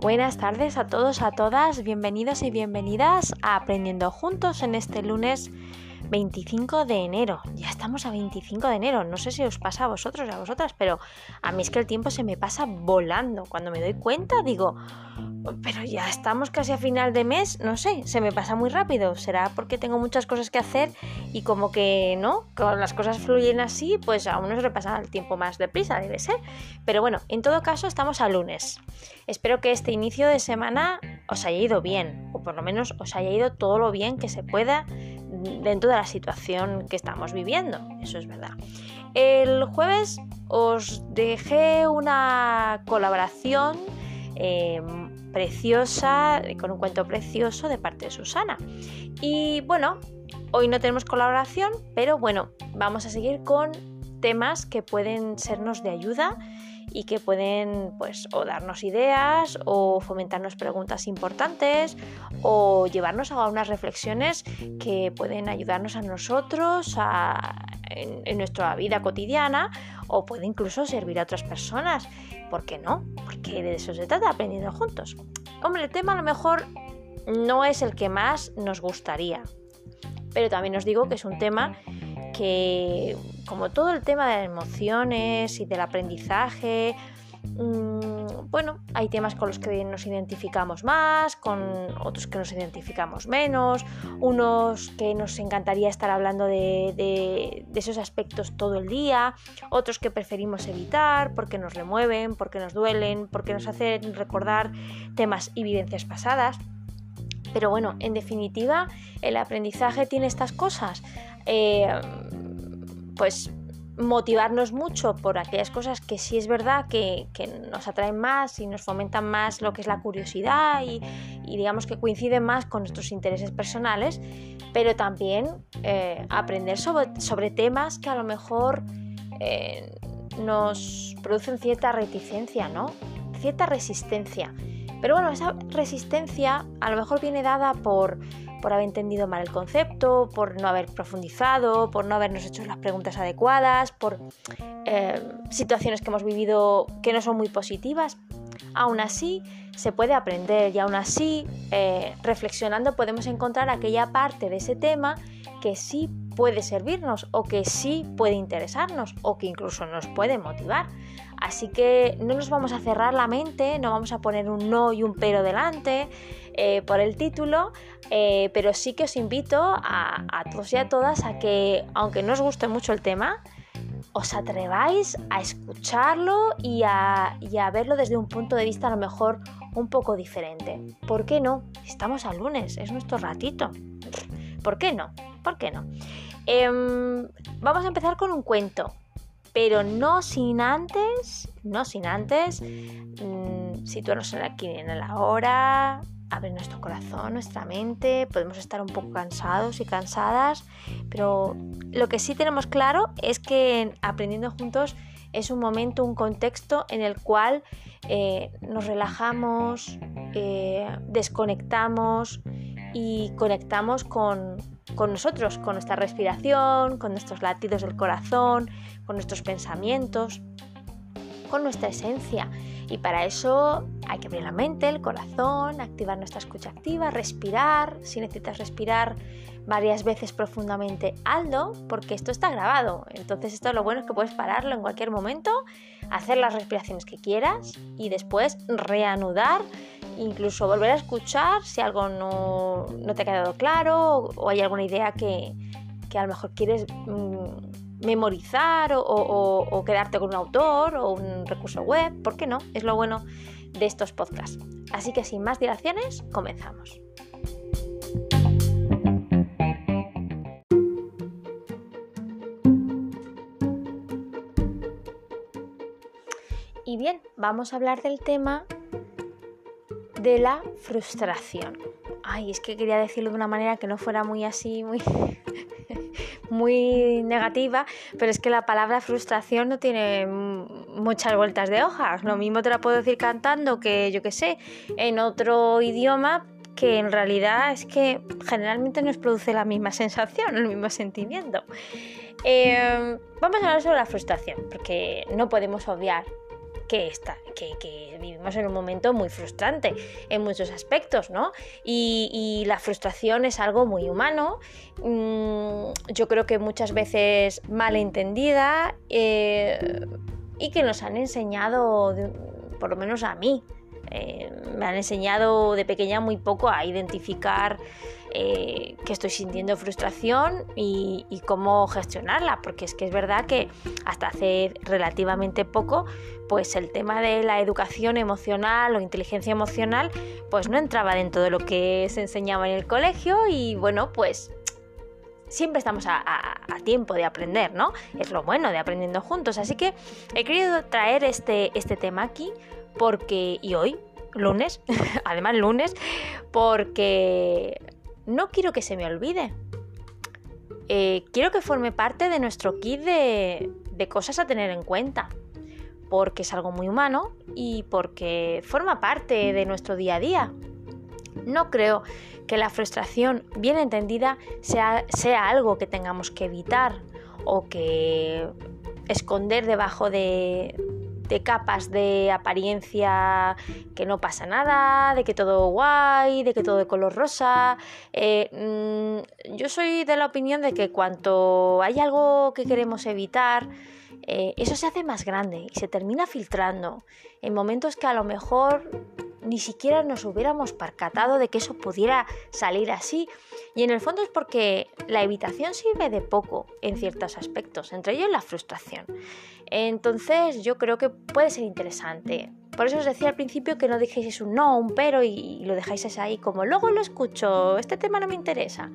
Buenas tardes a todos, a todas, bienvenidos y bienvenidas a Aprendiendo Juntos en este lunes 25 de enero. Ya estamos a 25 de enero. No sé si os pasa a vosotros y a vosotras, pero a mí es que el tiempo se me pasa volando. Cuando me doy cuenta digo, pero ya estamos casi a final de mes, no sé, se me pasa muy rápido. Será porque tengo muchas cosas que hacer y como que no, cuando las cosas fluyen así, pues a uno se le pasa el tiempo más deprisa, debe ser. Pero bueno, en todo caso estamos a lunes. Espero que este inicio de semana os haya ido bien, o por lo menos os haya ido todo lo bien que se pueda dentro de la situación que estamos viviendo, eso es verdad. El jueves os dejé una colaboración em, preciosa, con un cuento precioso de parte de Susana. Y bueno, hoy no tenemos colaboración, pero bueno, vamos a seguir con temas que pueden sernos de ayuda y que pueden pues o darnos ideas o fomentarnos preguntas importantes o llevarnos a unas reflexiones que pueden ayudarnos a nosotros en, nuestra vida cotidiana o puede incluso servir a otras personas. ¿Por qué no? Porque de eso se trata, aprendiendo juntos. Hombre, el tema a lo mejor no es el que más nos gustaría, pero también os digo que es un tema que, como todo el tema de las emociones y del aprendizaje, mm, bueno, hay temas con los que nos identificamos más, con otros que nos identificamos menos, unos que nos encantaría estar hablando de, de, esos aspectos todo el día, otros que preferimos evitar porque nos remueven, porque nos duelen, porque nos hacen recordar temas y vivencias pasadas. Pero bueno, en definitiva, el aprendizaje tiene estas cosas. Eh, pues motivarnos mucho por aquellas cosas que sí es verdad que, nos atraen más y nos fomentan más lo que es la curiosidad y, digamos que coinciden más con nuestros intereses personales, pero también eh, aprender sobre, temas que a lo mejor eh, nos producen cierta reticencia, ¿no? Cierta resistencia. Pero bueno, esa resistencia a lo mejor viene dada por por haber entendido mal el concepto, por no haber profundizado, por no habernos hecho las preguntas adecuadas, por eh, situaciones que hemos vivido que no son muy positivas. Aún así, se puede aprender y aún así, eh, reflexionando, podemos encontrar aquella parte de ese tema que sí puede servirnos o que sí puede interesarnos o que incluso nos puede motivar. Así que no nos vamos a cerrar la mente, no vamos a poner un no y un pero delante eh, por el título, eh, pero sí que os invito a, todos y a todas a que, aunque no os guste mucho el tema, os atreváis a escucharlo y a, verlo desde un punto de vista a lo mejor un poco diferente. ¿Por qué no? Estamos al lunes, es nuestro ratito. ¿Por qué no? ¿Por qué no? Em, vamos a empezar con un cuento, pero no sin antes, no sin antes, mmm, situarnos aquí en la hora, abrir nuestro corazón, nuestra mente, podemos estar un poco cansados y cansadas, pero lo que sí tenemos claro es que aprendiendo juntos es un momento, un contexto en el cual eh, nos relajamos, eh, desconectamos y conectamos con, con nosotros, con nuestra respiración, con nuestros latidos del corazón, con nuestros pensamientos, con nuestra esencia. Y para eso hay que abrir la mente, el corazón, activar nuestra escucha activa, respirar. Si necesitas respirar varias veces profundamente, hazlo, porque esto está grabado. Entonces esto lo bueno es que puedes pararlo en cualquier momento, hacer las respiraciones que quieras y después reanudar, incluso volver a escuchar si algo no, te ha quedado claro o, hay alguna idea que, a lo mejor quieres... Mm, memorizar o, quedarte con un autor o un recurso web, ¿por qué no? Es lo bueno de estos podcasts. Así que sin más dilaciones, comenzamos. Y bien, vamos a hablar del tema de la frustración. Ay, es que quería decirlo de una manera que no fuera muy así, muy muy negativa, pero es que la palabra frustración no tiene muchas vueltas de hojas. Lo mismo te la puedo decir cantando que yo que sé, en otro idioma que en realidad es que generalmente nos produce la misma sensación, el mismo sentimiento. Em, vamos a hablar sobre la frustración, porque no podemos obviar que, está, que, vivimos en un momento muy frustrante en muchos aspectos, ¿no? Y, la frustración es algo muy humano, mm, yo creo que muchas veces mal entendida eh, y que nos han enseñado, por lo menos a mí, eh, me han enseñado de pequeña muy poco a identificar eh, que estoy sintiendo frustración y, cómo gestionarla, porque es que es verdad que hasta hace relativamente poco, pues el tema de la educación emocional o inteligencia emocional, pues no entraba dentro de lo que se enseñaba en el colegio y bueno, pues siempre estamos a, tiempo de aprender, ¿no? Es lo bueno de aprendiendo juntos. Así que he querido traer este, este tema aquí porque, y hoy, lunes, además lunes, porque no quiero que se me olvide. Eh, quiero que forme parte de nuestro kit de, cosas a tener en cuenta, porque es algo muy humano y porque forma parte de nuestro día a día. No creo que la frustración bien entendida sea algo que tengamos que evitar o que esconder debajo de, de capas de apariencia que no pasa nada, de que todo guay, de que todo de color rosa. Eh, mm, yo soy de la opinión de que cuanto hay algo que queremos evitar, eh, eso se hace más grande y se termina filtrando en momentos que a lo mejor ni siquiera nos hubiéramos percatado de que eso pudiera salir así. Y en el fondo es porque la evitación sirve de poco en ciertos aspectos, entre ellos la frustración. Entonces yo creo que puede ser interesante. Por eso os decía al principio que no dijéis un no, un pero y lo dejáis ahí como luego lo escucho, este tema no me interesa.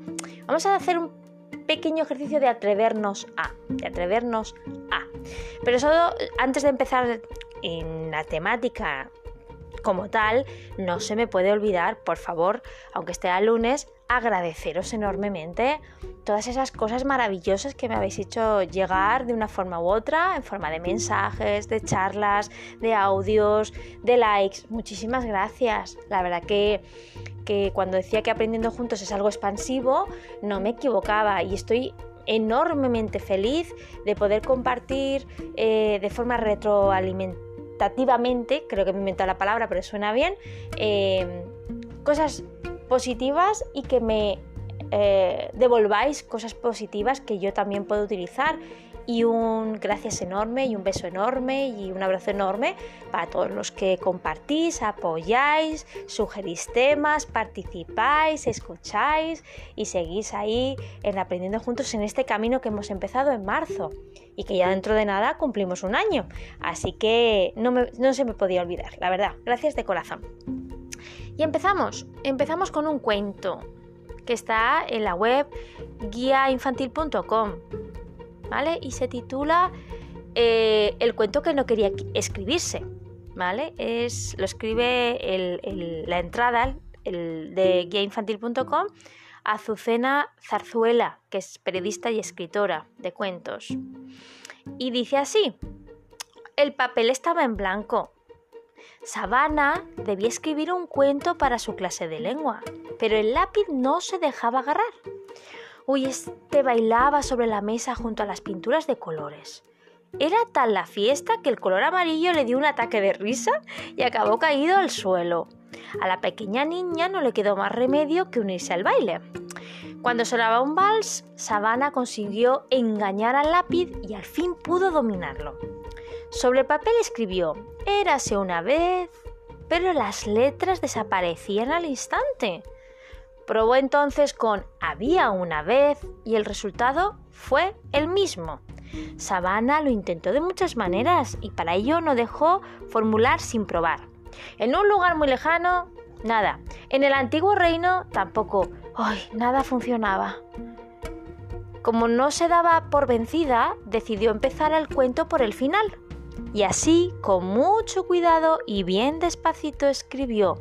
Vamos a hacer un pequeño ejercicio de atrevernos a, de atrevernos a. Pero solo antes de empezar en la temática como tal, no se me puede olvidar, por favor, aunque esté a lunes, agradeceros enormemente todas esas cosas maravillosas que me habéis hecho llegar de una forma u otra, en forma de mensajes, de charlas, de audios, de likes. Muchísimas gracias. La verdad que, que cuando decía que aprendiendo juntos es algo expansivo, no me equivocaba y estoy enormemente feliz de poder compartir eh, de forma creo que me he inventado la palabra, pero suena bien, eh, cosas positivas y que me eh, devolváis cosas positivas que yo también puedo utilizar y un gracias enorme y un beso enorme y un abrazo enorme para todos los que compartís, apoyáis, sugerís temas, participáis, escucháis y seguís ahí en aprendiendo juntos en este camino que hemos empezado en marzo y que ya dentro de nada cumplimos un año. Así que no, no se me podía olvidar, la verdad. Gracias de corazón. Y empezamos, empezamos con un cuento que está en la web guiainfantil.com ¿vale? Y se titula eh, El cuento que no quería escribirse, ¿vale? Es, lo escribe la entrada el, de guiainfantil.com Azucena Zarzuela, que es periodista y escritora de cuentos. Y dice así, el papel estaba en blanco. Sabana debía escribir un cuento para su clase de lengua, pero el lápiz no se dejaba agarrar. Uy, este bailaba sobre la mesa junto a las pinturas de colores. Era tal la fiesta que el color amarillo le dio un ataque de risa y acabó caído al suelo. A la pequeña niña no le quedó más remedio que unirse al baile. Cuando sonaba un vals, Sabana consiguió engañar al lápiz y al fin pudo dominarlo. Sobre el papel escribió, érase una vez, pero las letras desaparecían al instante. Probó entonces con había una vez y el resultado fue el mismo. Sabana lo intentó de muchas maneras y para ello no dejó formular sin probar. En un lugar muy lejano, nada. En el antiguo reino tampoco. ¡Ay! Nada funcionaba. Como no se daba por vencida, decidió empezar el cuento por el final. Y así, con mucho cuidado y bien despacito, escribió,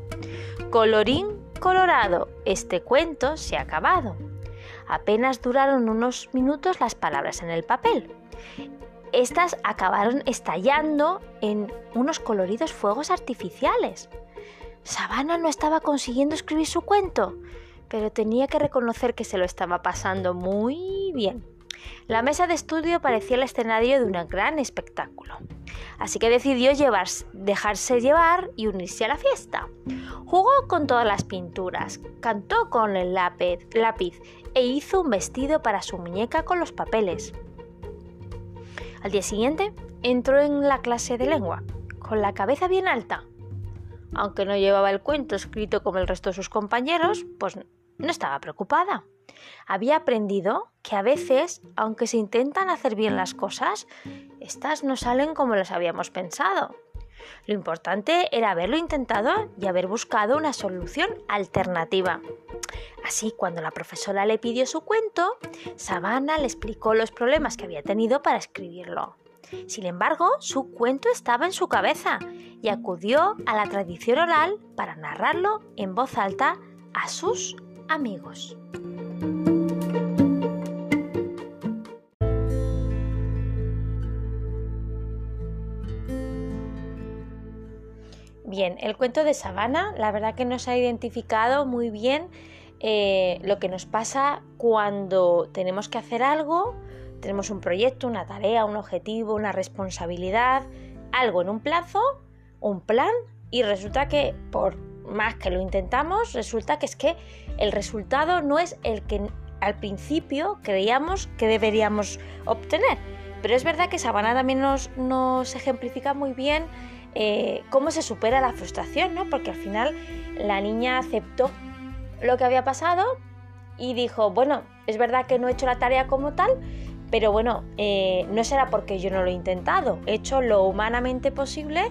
Colorín colorado, este cuento se ha acabado. Apenas duraron unos minutos las palabras en el papel. Estas acabaron estallando en unos coloridos fuegos artificiales. Sabana no estaba consiguiendo escribir su cuento, pero tenía que reconocer que se lo estaba pasando muy bien. La mesa de estudio parecía el escenario de un gran espectáculo. Así que decidió dejarse llevar y unirse a la fiesta. Jugó con todas las pinturas, cantó con el lápiz, lápiz e hizo un vestido para su muñeca con los papeles. Al día siguiente entró en la clase de lengua, con la cabeza bien alta. Aunque no llevaba el cuento escrito como el resto de sus compañeros, pues no estaba preocupada. Había aprendido que a veces, aunque se intentan hacer bien las cosas, estas no salen como las habíamos pensado. Lo importante era haberlo intentado y haber buscado una solución alternativa. Así, cuando la profesora le pidió su cuento, Savannah le explicó los problemas que había tenido para escribirlo. Sin embargo, su cuento estaba en su cabeza y acudió a la tradición oral para narrarlo en voz alta a sus amigos. Bien, el cuento de Sabana, la verdad que nos ha identificado muy bien eh, lo que nos pasa cuando tenemos que hacer algo, tenemos un proyecto, una tarea, un objetivo, una responsabilidad, algo en un plazo, un plan, y resulta que por más que lo intentamos, resulta que es que el resultado no es el que al principio creíamos que deberíamos obtener. Pero es verdad que Sabana también nos, nos ejemplifica muy bien eh, cómo se supera la frustración, ¿no? Porque al final la niña aceptó lo que había pasado y dijo, bueno, es verdad que no he hecho la tarea como tal, pero bueno, eh, no será porque yo no lo he intentado, he hecho lo humanamente posible,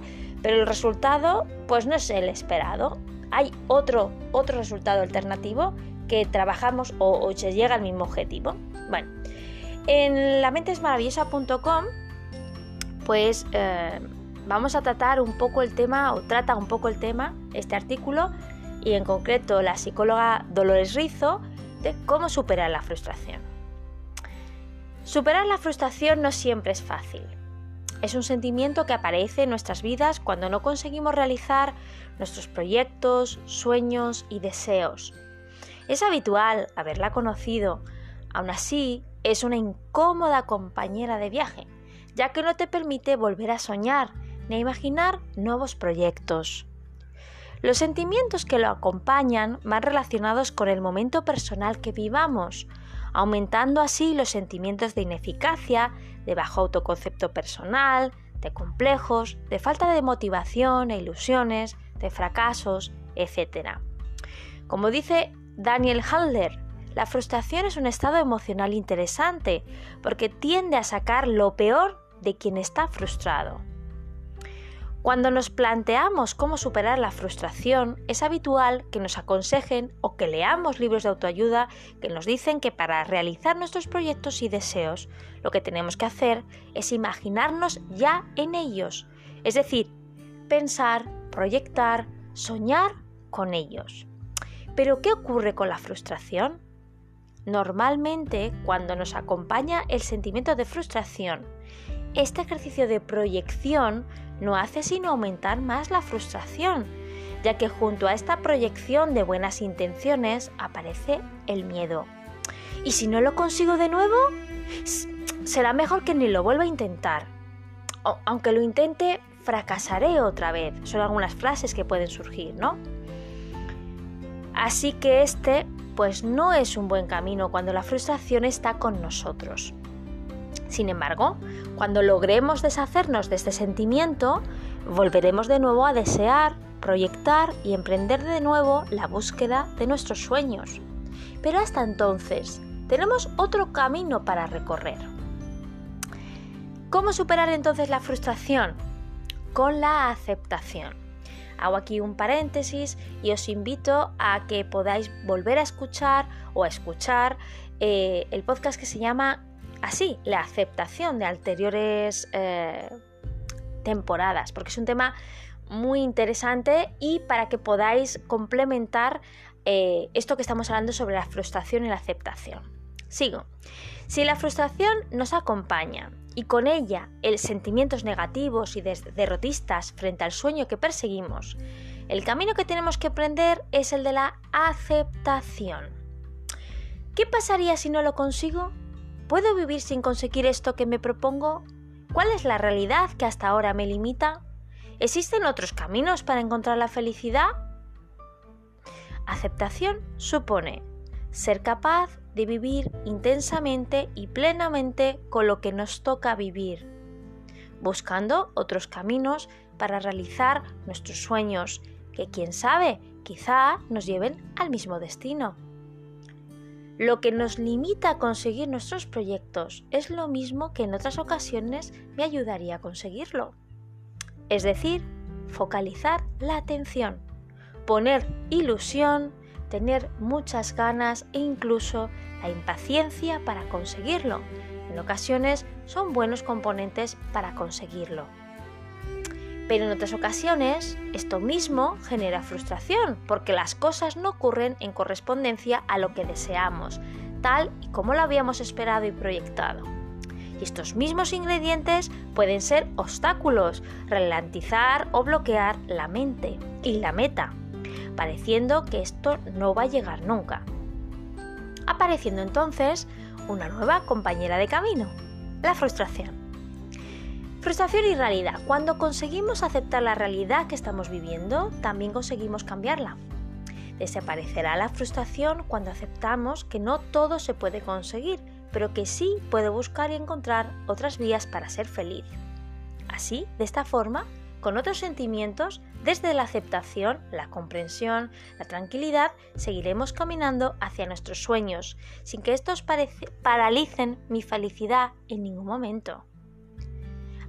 pero el resultado pues no es el esperado. Hay otro, otro resultado alternativo que trabajamos o, se llega al mismo objetivo. Bueno, en lamentesmaravillosa.com pues eh, vamos a tratar un poco el tema, o trata un poco el tema, este artículo, y en concreto la psicóloga Dolores Rizo, de cómo superar la frustración. Superar la frustración no siempre es fácil. Es un sentimiento que aparece en nuestras vidas cuando no conseguimos realizar nuestros proyectos, sueños y deseos. Es habitual haberla conocido, aún así es una incómoda compañera de viaje, ya que no te permite volver a soñar ni a imaginar nuevos proyectos. Los sentimientos que lo acompañan van relacionados con el momento personal que vivamos, aumentando así los sentimientos de ineficacia, de bajo autoconcepto personal, de complejos, de falta de motivación e ilusiones, de fracasos, etc. Como dice Daniel Halder, la frustración es un estado emocional interesante porque tiende a sacar lo peor de quien está frustrado. Cuando nos planteamos cómo superar la frustración, es habitual que nos aconsejen o que leamos libros de autoayuda que nos dicen que para realizar nuestros proyectos y deseos, lo que tenemos que hacer es imaginarnos ya en ellos, es decir, pensar, proyectar, soñar con ellos. Pero ¿qué ocurre con la frustración? Normalmente, cuando nos acompaña el sentimiento de frustración, este ejercicio de proyección no hace sino aumentar más la frustración, ya que junto a esta proyección de buenas intenciones aparece el miedo. ¿Y si no lo consigo de nuevo? Será mejor que ni lo vuelva a intentar. aunque lo intente, fracasaré otra vez. Son algunas frases que pueden surgir, ¿no? Así que este, pues no es un buen camino cuando la frustración está con nosotros. Sin embargo, cuando logremos deshacernos de este sentimiento, volveremos de nuevo a desear, proyectar y emprender de nuevo la búsqueda de nuestros sueños. Pero hasta entonces, tenemos otro camino para recorrer. ¿Cómo superar entonces la frustración? Con la aceptación. Hago aquí un paréntesis y os invito a que podáis volver a escuchar o a escuchar eh, el podcast que se llama así la aceptación de anteriores eh, temporadas, porque es un tema muy interesante y para que podáis complementar eh, esto que estamos hablando sobre la frustración y la aceptación. Sigo. Si la frustración nos acompaña y con ella el sentimientos negativos y derrotistas frente al sueño que perseguimos, el camino que tenemos que aprender es el de la aceptación. ¿Qué pasaría si no lo consigo? ¿Puedo vivir sin conseguir esto que me propongo? ¿Cuál es la realidad que hasta ahora me limita? ¿Existen otros caminos para encontrar la felicidad? Aceptación supone ser capaz de vivir intensamente y plenamente con lo que nos toca vivir, buscando otros caminos para realizar nuestros sueños, que quién sabe, quizá nos lleven al mismo destino. Lo que nos limita a conseguir nuestros proyectos es lo mismo que en otras ocasiones me ayudaría a conseguirlo. Es decir, focalizar la atención, poner ilusión, tener muchas ganas e incluso la impaciencia para conseguirlo. En ocasiones son buenos componentes para conseguirlo. Pero en otras ocasiones esto mismo genera frustración porque las cosas no ocurren en correspondencia a lo que deseamos, tal y como lo habíamos esperado y proyectado. Y estos mismos ingredientes pueden ser obstáculos, ralentizar o bloquear la mente y la meta, pareciendo que esto no va a llegar nunca. Apareciendo entonces una nueva compañera de camino, la frustración. Frustración y realidad. Cuando conseguimos aceptar la realidad que estamos viviendo, también conseguimos cambiarla. Desaparecerá la frustración cuando aceptamos que no todo se puede conseguir, pero que sí puedo buscar y encontrar otras vías para ser feliz. Así, de esta forma, con otros sentimientos, desde la aceptación, la comprensión, la tranquilidad, seguiremos caminando hacia nuestros sueños, sin que estos paralicen mi felicidad en ningún momento.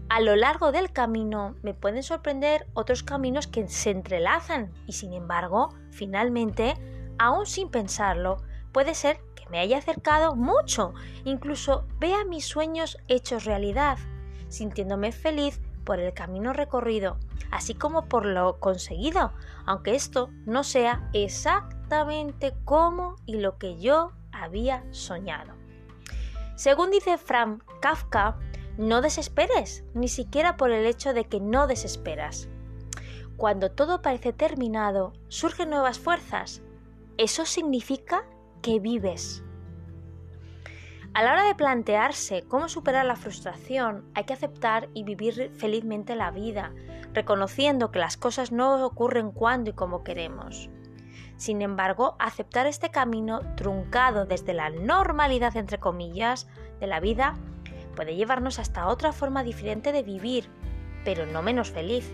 A lo largo del camino me pueden sorprender otros caminos que se entrelazan y sin embargo, finalmente, aún sin pensarlo, puede ser que me haya acercado mucho, incluso vea mis sueños hechos realidad, sintiéndome feliz por el camino recorrido, así como por lo conseguido, aunque esto no sea exactamente como y lo que yo había soñado. Según dice Frank Kafka, no desesperes, ni siquiera por el hecho de que no desesperas. Cuando todo parece terminado, surgen nuevas fuerzas. Eso significa que vives. A la hora de plantearse cómo superar la frustración, hay que aceptar y vivir felizmente la vida, reconociendo que las cosas no ocurren cuando y como queremos. Sin embargo, aceptar este camino truncado desde la normalidad, entre comillas, de la vida puede llevarnos hasta otra forma diferente de vivir, pero no menos feliz.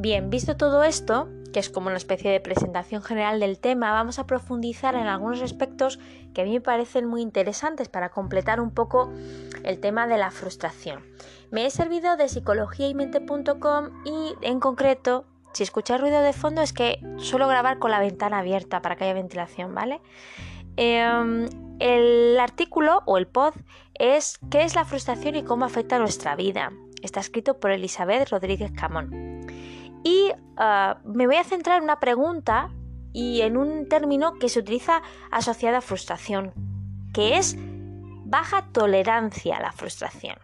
Bien, visto todo esto, que es como una especie de presentación general del tema, vamos a profundizar en algunos aspectos que a mí me parecen muy interesantes para completar un poco el tema de la frustración. Me he servido de psicologiaymente.com y en concreto si escucháis ruido de fondo es que suelo grabar con la ventana abierta para que haya ventilación, ¿vale? Em, el artículo o el pod es ¿Qué es la frustración y cómo afecta nuestra vida? Está escrito por Elizabeth Rodríguez Camón. Y ah, me voy a centrar en una pregunta y en un término que se utiliza asociado a frustración, que es baja tolerancia a la frustración.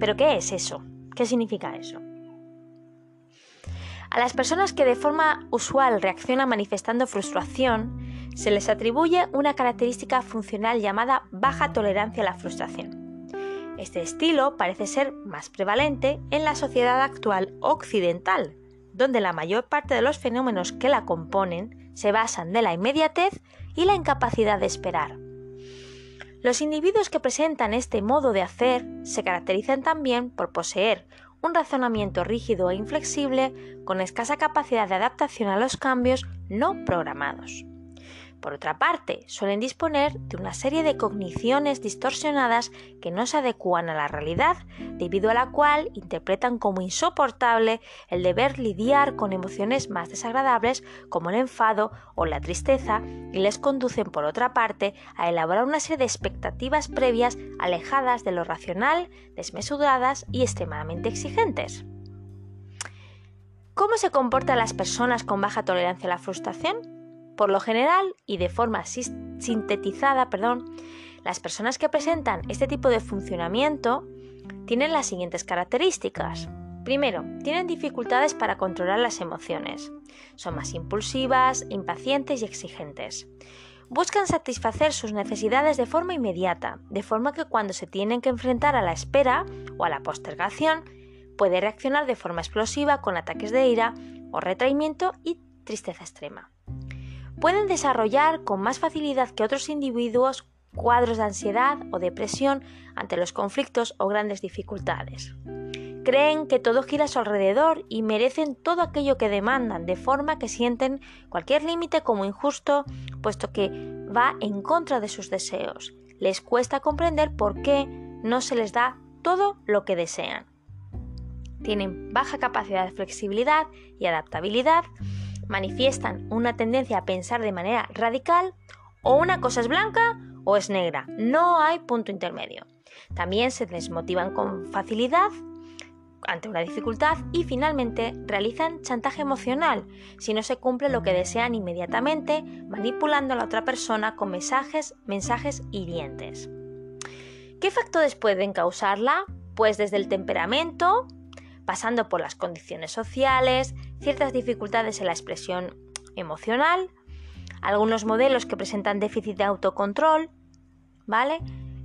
¿Pero qué es eso? ¿Qué significa eso? A las personas que de forma usual reaccionan manifestando frustración, se les atribuye una característica funcional llamada baja tolerancia a la frustración. Este estilo parece ser más prevalente en la sociedad actual occidental, donde la mayor parte de los fenómenos que la componen se basan de la inmediatez y la incapacidad de esperar. Los individuos que presentan este modo de hacer se caracterizan también por poseer un razonamiento rígido e inflexible con escasa capacidad de adaptación a los cambios no programados. Por otra parte, suelen disponer de una serie de cogniciones distorsionadas que no se adecúan a la realidad, debido a la cual interpretan como insoportable el deber lidiar con emociones más desagradables como el enfado o la tristeza y les conducen, por otra parte, a elaborar una serie de expectativas previas alejadas de lo racional, desmesuradas y extremadamente exigentes. ¿Cómo se comportan las personas con baja tolerancia a la frustración? Por lo general y de forma sintetizada, perdón, las personas que presentan este tipo de funcionamiento tienen las siguientes características. Primero, tienen dificultades para controlar las emociones. Son más impulsivas, impacientes y exigentes. Buscan satisfacer sus necesidades de forma inmediata, de forma que cuando se tienen que enfrentar a la espera o a la postergación, puede reaccionar de forma explosiva con ataques de ira o retraimiento y tristeza extrema. Pueden desarrollar con más facilidad que otros individuos cuadros de ansiedad o depresión ante los conflictos o grandes dificultades. Creen que todo gira a su alrededor y merecen todo aquello que demandan, de forma que sienten cualquier límite como injusto, puesto que va en contra de sus deseos. Les cuesta comprender por qué no se les da todo lo que desean. Tienen baja capacidad de flexibilidad y adaptabilidad, manifiestan una tendencia a pensar de manera radical, o una cosa es blanca o es negra, no hay punto intermedio. También se desmotivan con facilidad ante una dificultad y finalmente realizan chantaje emocional si no se cumple lo que desean inmediatamente, manipulando a la otra persona con mensajes, mensajes hirientes. ¿Qué factores pueden causarla? Pues desde el temperamento, pasando por las condiciones sociales, ciertas dificultades en la expresión emocional, algunos modelos que presentan déficit de autocontrol, ¿vale?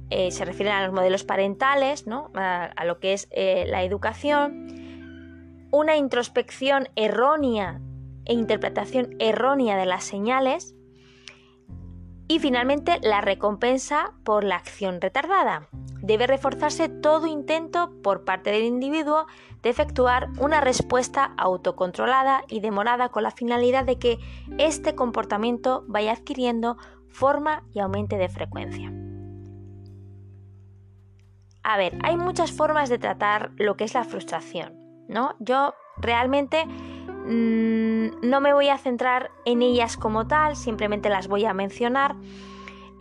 Eh, se refieren a los modelos parentales, ¿no? a, lo que es eh, la educación, una introspección errónea e interpretación errónea de las señales y finalmente la recompensa por la acción retardada. Debe reforzarse todo intento por parte del individuo de efectuar una respuesta autocontrolada y demorada con la finalidad de que este comportamiento vaya adquiriendo forma y aumente de frecuencia. A ver, hay muchas formas de tratar lo que es la frustración, ¿no? Yo realmente mm, no me voy a centrar en ellas como tal, simplemente las voy a mencionar.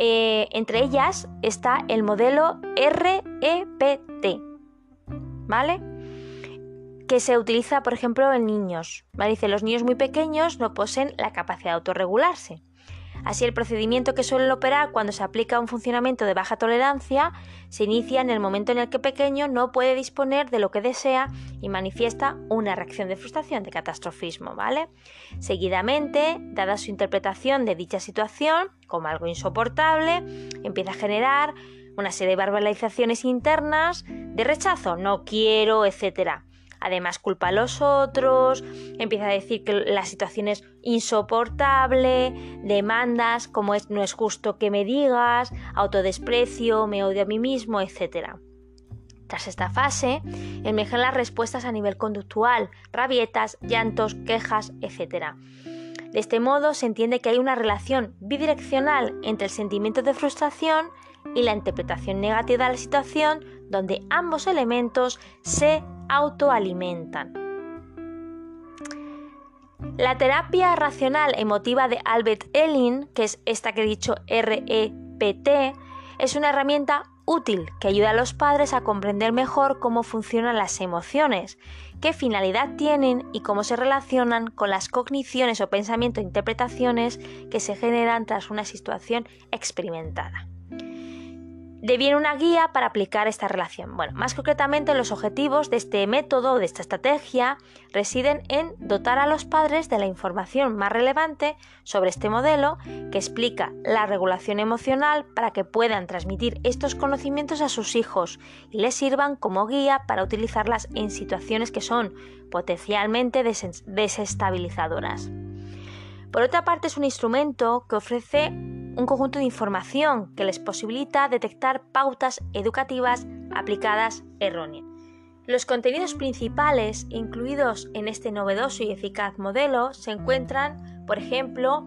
Eh, entre ellas está el modelo REPT, ¿vale? Que se utiliza, por ejemplo, en niños. Dice, los niños muy pequeños no poseen la capacidad de autorregularse. Así, el procedimiento que suelen operar cuando se aplica un funcionamiento de baja tolerancia se inicia en el momento en el que pequeño no puede disponer de lo que desea y manifiesta una reacción de frustración, de catastrofismo, ¿vale? Seguidamente, dada su interpretación de dicha situación como algo insoportable, empieza a generar una serie de verbalizaciones internas de rechazo, no quiero, etcétera además culpa a los otros, empieza a decir que la situación es insoportable, demandas como es no es justo que me digas, autodesprecio, me odio a mí mismo, etc. Tras esta fase, emergen las respuestas a nivel conductual, rabietas, llantos, quejas, etc. De este modo se entiende que hay una relación bidireccional entre el sentimiento de frustración y la interpretación negativa de la situación donde ambos elementos se autoalimentan. La terapia racional emotiva de Albert Elling, que es esta que he dicho REPT, es una herramienta útil que ayuda a los padres a comprender mejor cómo funcionan las emociones, qué finalidad tienen y cómo se relacionan con las cogniciones o pensamiento e interpretaciones que se generan tras una situación experimentada deviene una guía para aplicar esta relación. Bueno, más concretamente los objetivos de este método de esta estrategia residen en dotar a los padres de la información más relevante sobre este modelo que explica la regulación emocional para que puedan transmitir estos conocimientos a sus hijos y les sirvan como guía para utilizarlas en situaciones que son potencialmente desestabilizadoras. Por otra parte, es un instrumento que ofrece un conjunto de información que les posibilita detectar pautas educativas aplicadas erróneas. Los contenidos principales incluidos en este novedoso y eficaz modelo se encuentran, por ejemplo,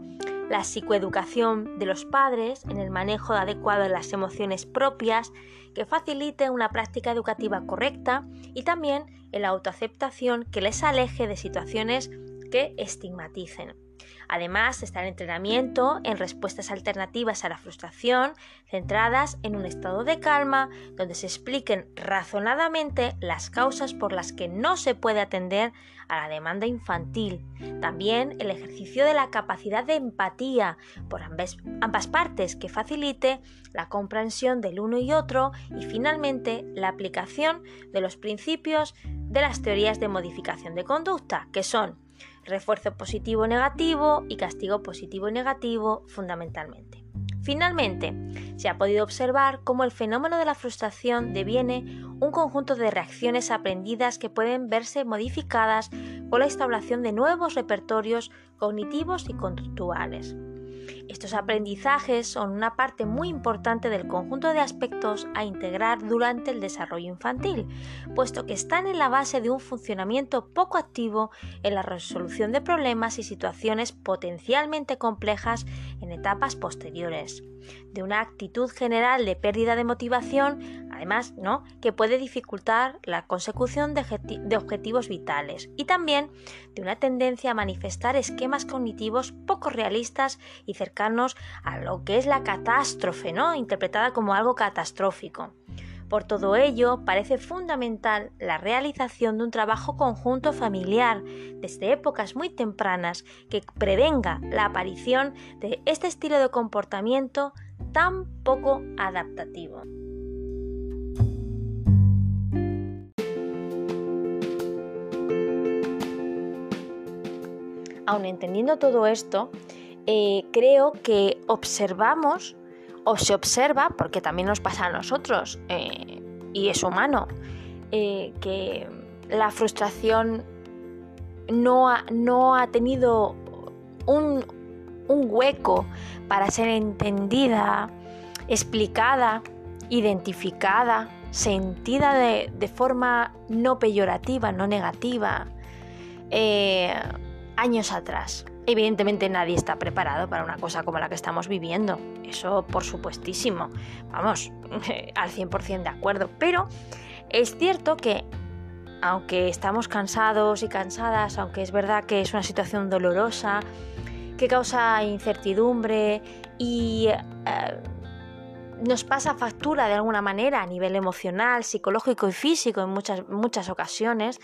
la psicoeducación de los padres en el manejo adecuado de las emociones propias que facilite una práctica educativa correcta y también en la autoaceptación que les aleje de situaciones que estigmaticen. Además está el entrenamiento en respuestas alternativas a la frustración, centradas en un estado de calma, donde se expliquen razonadamente las causas por las que no se puede atender a la demanda infantil. También el ejercicio de la capacidad de empatía por ambas, ambas partes que facilite la comprensión del uno y otro y finalmente la aplicación de los principios de las teorías de modificación de conducta, que son refuerzo positivo negativo y castigo positivo negativo fundamentalmente. Finalmente, se ha podido observar cómo el fenómeno de la frustración deviene un conjunto de reacciones aprendidas que pueden verse modificadas por la instauración de nuevos repertorios cognitivos y conductuales. Estos aprendizajes son una parte muy importante del conjunto de aspectos a integrar durante el desarrollo infantil, puesto que están en la base de un funcionamiento poco activo en la resolución de problemas y situaciones potencialmente complejas en etapas posteriores, de una actitud general de pérdida de motivación, además, ¿no? que puede dificultar la consecución de, objetivos vitales, y también de una tendencia a manifestar esquemas cognitivos poco realistas y cercanos a lo que es la catástrofe, ¿no? interpretada como algo catastrófico. Por todo ello, parece fundamental la realización de un trabajo conjunto familiar desde épocas muy tempranas que prevenga la aparición de este estilo de comportamiento tan poco adaptativo. Aun entendiendo todo esto, eh, creo que observamos o se observa, porque también nos pasa a nosotros, eh, y es humano, eh, que la frustración no ha, no ha tenido un, hueco para ser entendida, explicada, identificada, sentida de, forma no peyorativa, no negativa, años atrás. Evidentemente nadie está preparado para una cosa como la que estamos viviendo. Eso por supuestísimo. Vamos, al 100% de acuerdo. Pero es cierto que aunque estamos cansados y cansadas, aunque es verdad que es una situación dolorosa, que causa incertidumbre y eh, nos pasa factura de alguna manera a nivel emocional, psicológico y físico en muchas, muchas ocasiones,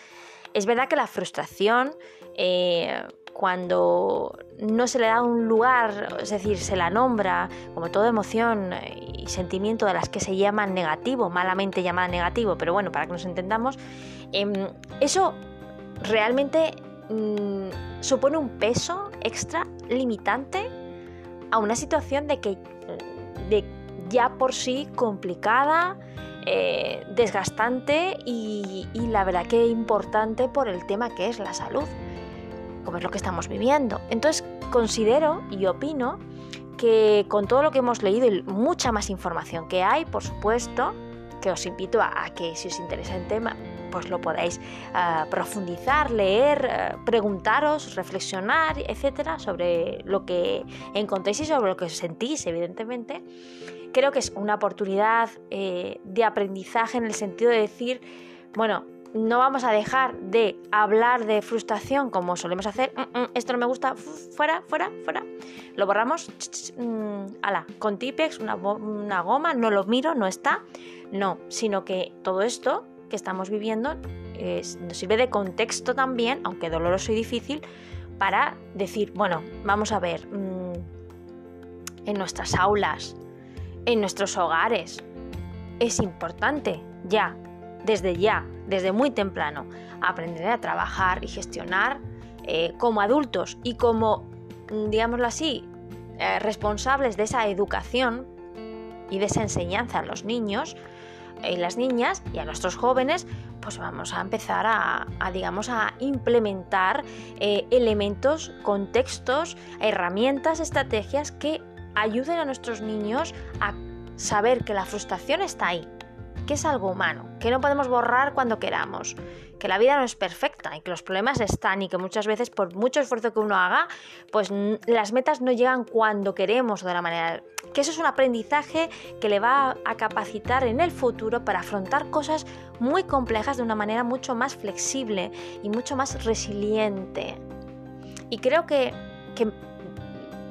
es verdad que la frustración eh, cuando no se le da un lugar, es decir, se la nombra como toda emoción y sentimiento de las que se llaman negativo, malamente llamada negativo, pero bueno, para que nos entendamos, em, eso realmente mm, supone un peso extra limitante a una situación de que de ya por sí complicada, eh, desgastante y la verdad que importante por el tema que es la salud como es lo que estamos viviendo. Entonces considero y opino que con todo lo que hemos leído y mucha más información que hay, por supuesto, que os invito a, que si os interesa el tema, pues lo podáis ah, profundizar, leer, ah, preguntaros, reflexionar, etcétera, sobre lo que encontréis y sobre lo que sentís, evidentemente. Creo que es una oportunidad eh, de aprendizaje en el sentido de decir, bueno, no vamos a dejar de hablar de frustración como solemos hacer. Mm, mm, esto no me gusta, fuera, fuera, fuera. Lo borramos, mm, ala, con Tipex, una, una goma, no lo miro, no está. No, sino que todo esto que estamos viviendo nos sirve de contexto también, aunque doloroso y difícil, para decir, bueno, vamos a ver, en nuestras aulas, en nuestros hogares, es importante ya desde ya, desde muy temprano, aprender a trabajar y gestionar eh, como adultos y como, mm, digámoslo así, eh, responsables de esa educación y de esa enseñanza a los niños y las niñas y a nuestros jóvenes, pues vamos a empezar a, digamos, a implementar eh, elementos, contextos, herramientas, estrategias que ayuden a nuestros niños a saber que la frustración está ahí, que es algo humano, que no podemos borrar cuando queramos, que la vida no es perfecta y que los problemas están y que muchas veces por mucho esfuerzo que uno haga, pues las metas no llegan cuando queremos de la manera que eso es un aprendizaje que le va a capacitar en el futuro para afrontar cosas muy complejas de una manera mucho más flexible y mucho más resiliente. Y creo que, que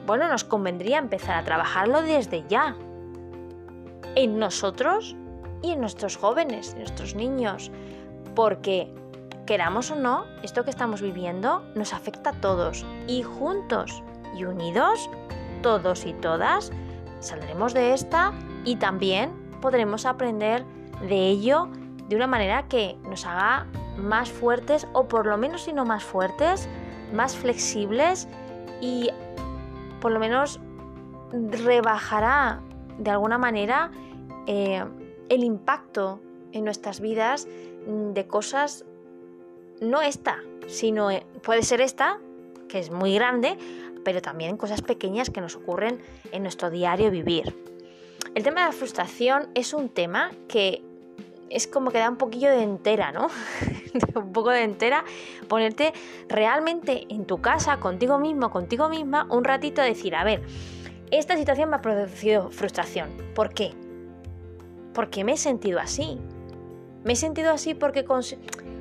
bueno, nos convendría empezar a trabajarlo desde ya. En nosotros y en nuestros jóvenes, en nuestros niños, porque queramos o no, esto que estamos viviendo nos afecta a todos y juntos y unidos, todos y todas, saldremos de esta y también podremos aprender de ello de una manera que nos haga más fuertes o por lo menos si no más fuertes, más flexibles y por lo menos rebajará de alguna manera eh, el impacto en nuestras vidas de cosas, no esta, sino eh, puede ser esta, que es muy grande, pero también cosas pequeñas que nos ocurren en nuestro diario vivir. El tema de la frustración es un tema que es como que da un poquillo de entera, ¿no? un poco de entera, ponerte realmente en tu casa, contigo mismo, contigo misma, un ratito a decir, a ver, esta situación me ha producido frustración. ¿Por qué? Porque me he sentido así. Me he sentido así porque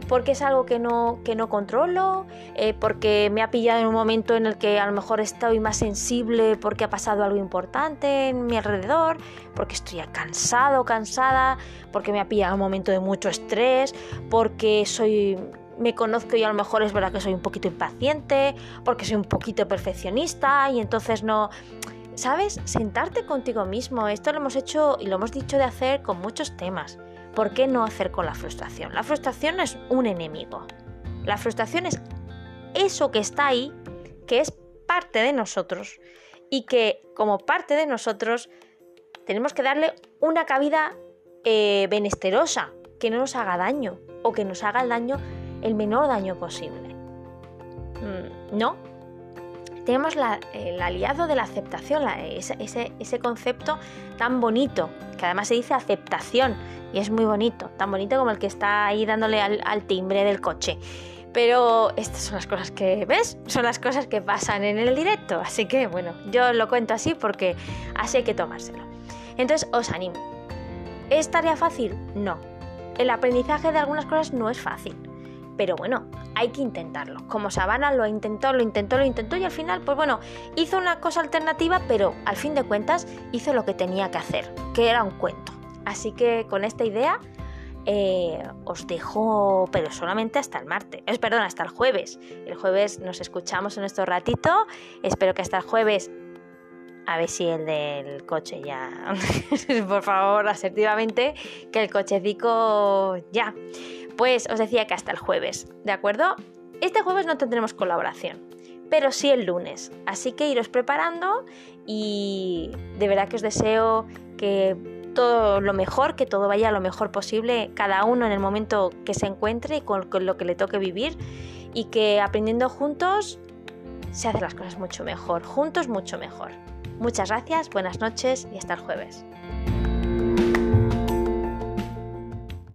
porque es algo que no, que no controlo, eh, porque me ha pillado en un momento en el que a lo mejor estoy más sensible porque ha pasado algo importante en mi alrededor, porque estoy cansado, cansada, porque me ha pillado un momento de mucho estrés, porque soy me conozco y a lo mejor es verdad que soy un poquito impaciente, porque soy un poquito perfeccionista y entonces no... ¿Sabes? Sentarte contigo mismo. Esto lo hemos hecho y lo hemos dicho de hacer con muchos temas. ¿Por qué no hacer con la frustración? La frustración es un enemigo. La frustración es eso que está ahí, que es parte de nosotros y que como parte de nosotros tenemos que darle una cabida eh, benesterosa, que no nos haga daño o que nos haga el daño, el menor daño posible. Mm, no. Tenemos el aliado de la aceptación, ese, ese concepto tan bonito, que además se dice aceptación, y es muy bonito, tan bonito como el que está ahí dándole al, timbre del coche. Pero estas son las cosas que, ¿ves? Son las cosas que pasan en el directo. Así que bueno, yo lo cuento así porque así hay que tomárselo. Entonces os animo. ¿Es tarea fácil? No. El aprendizaje de algunas cosas no es fácil. Pero bueno, hay que intentarlo. Como Sabana lo intentó, lo intentó, lo intentó y al final, pues bueno, hizo una cosa alternativa, pero al fin de cuentas hizo lo que tenía que hacer, que era un cuento. Así que con esta idea eh, os dejo, pero solamente hasta el martes, es perdón, hasta el jueves. El jueves nos escuchamos en nuestro ratito. Espero que hasta el jueves, a ver si el del coche ya, por favor, asertivamente, que el cochecico ya. Pues os decía que hasta el jueves, ¿de acuerdo? Este jueves no tendremos colaboración, pero sí el lunes. Así que iros preparando y de verdad que os deseo que todo lo mejor, que todo vaya lo mejor posible, cada uno en el momento que se encuentre y con, lo que le toque vivir y que aprendiendo juntos se hacen las cosas mucho mejor, juntos mucho mejor. Muchas gracias, buenas noches y hasta el jueves.